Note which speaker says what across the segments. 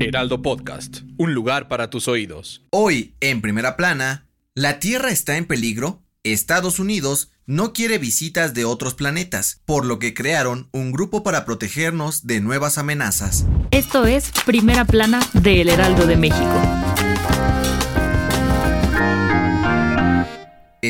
Speaker 1: Heraldo Podcast, un lugar para tus oídos.
Speaker 2: Hoy, en primera plana, ¿la Tierra está en peligro? Estados Unidos no quiere visitas de otros planetas, por lo que crearon un grupo para protegernos de nuevas amenazas.
Speaker 3: Esto es Primera Plana de El Heraldo de México.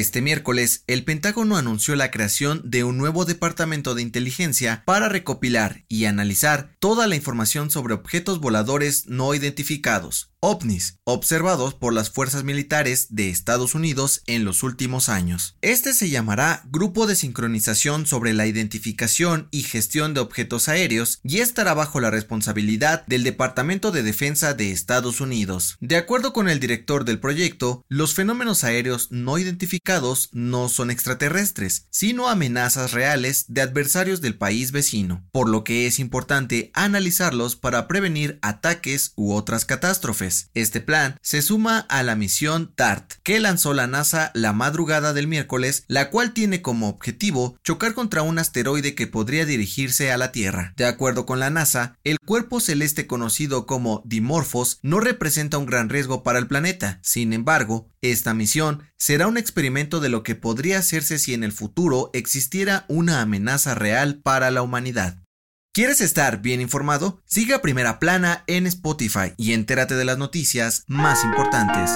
Speaker 2: Este miércoles, el Pentágono anunció la creación de un nuevo departamento de inteligencia para recopilar y analizar toda la información sobre objetos voladores no identificados, ovnis, observados por las fuerzas militares de Estados Unidos en los últimos años. Este se llamará Grupo de Sincronización sobre la Identificación y Gestión de Objetos Aéreos y estará bajo la responsabilidad del Departamento de Defensa de Estados Unidos. De acuerdo con el director del proyecto, los fenómenos aéreos no identificados no son extraterrestres, sino amenazas reales de adversarios del país vecino, por lo que es importante analizarlos para prevenir ataques u otras catástrofes. Este plan se suma a la misión DART que lanzó la NASA la madrugada del miércoles, la cual tiene como objetivo chocar contra un asteroide que podría dirigirse a la Tierra. De acuerdo con la NASA, el cuerpo celeste conocido como Dimorphos no representa un gran riesgo para el planeta. Sin embargo, esta misión será un experimento de lo que podría hacerse si en el futuro existiera una amenaza real para la humanidad. ¿Quieres estar bien informado? Siga Primera Plana en Spotify y entérate de las noticias más importantes.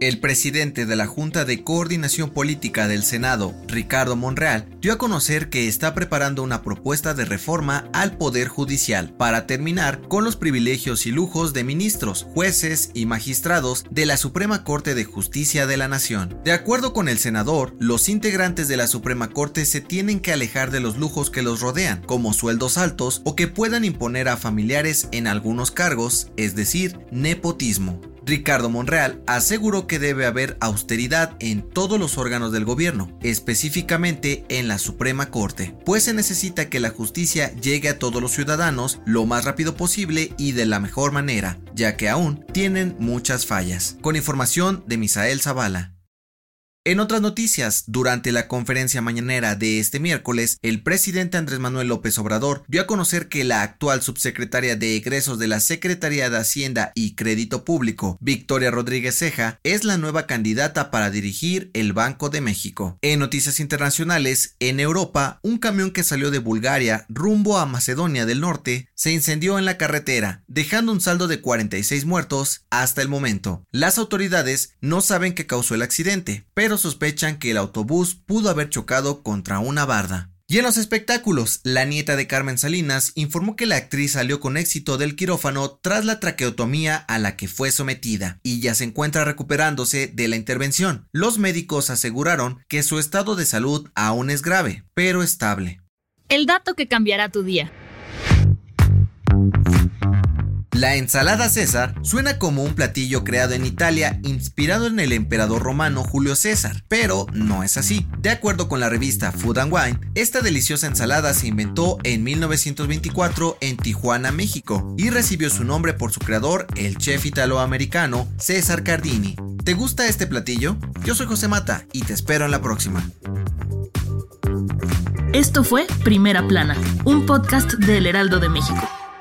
Speaker 2: El presidente de la Junta de Coordinación Política del Senado, Ricardo Monreal, dio a conocer que está preparando una propuesta de reforma al Poder Judicial para terminar con los privilegios y lujos de ministros, jueces y magistrados de la Suprema Corte de Justicia de la Nación. De acuerdo con el senador, los integrantes de la Suprema Corte se tienen que alejar de los lujos que los rodean, como sueldos altos o que puedan imponer a familiares en algunos cargos, es decir, nepotismo. Ricardo Monreal aseguró que debe haber austeridad en todos los órganos del gobierno, específicamente en la Suprema Corte, pues se necesita que la justicia llegue a todos los ciudadanos lo más rápido posible y de la mejor manera, ya que aún tienen muchas fallas. Con información de Misael Zavala. En otras noticias, durante la conferencia mañanera de este miércoles, el presidente Andrés Manuel López Obrador dio a conocer que la actual subsecretaria de egresos de la Secretaría de Hacienda y Crédito Público, Victoria Rodríguez Ceja, es la nueva candidata para dirigir el Banco de México. En noticias internacionales, en Europa, un camión que salió de Bulgaria rumbo a Macedonia del Norte se incendió en la carretera, dejando un saldo de 46 muertos hasta el momento. Las autoridades no saben qué causó el accidente, pero sospechan que el autobús pudo haber chocado contra una barda. Y en los espectáculos, la nieta de Carmen Salinas informó que la actriz salió con éxito del quirófano tras la traqueotomía a la que fue sometida y ya se encuentra recuperándose de la intervención. Los médicos aseguraron que su estado de salud aún es grave, pero estable.
Speaker 3: El dato que cambiará tu día.
Speaker 2: La ensalada César suena como un platillo creado en Italia inspirado en el emperador romano Julio César, pero no es así. De acuerdo con la revista Food and Wine, esta deliciosa ensalada se inventó en 1924 en Tijuana, México, y recibió su nombre por su creador, el chef italoamericano César Cardini. ¿Te gusta este platillo? Yo soy José Mata y te espero en la próxima.
Speaker 3: Esto fue Primera Plana, un podcast del Heraldo de México.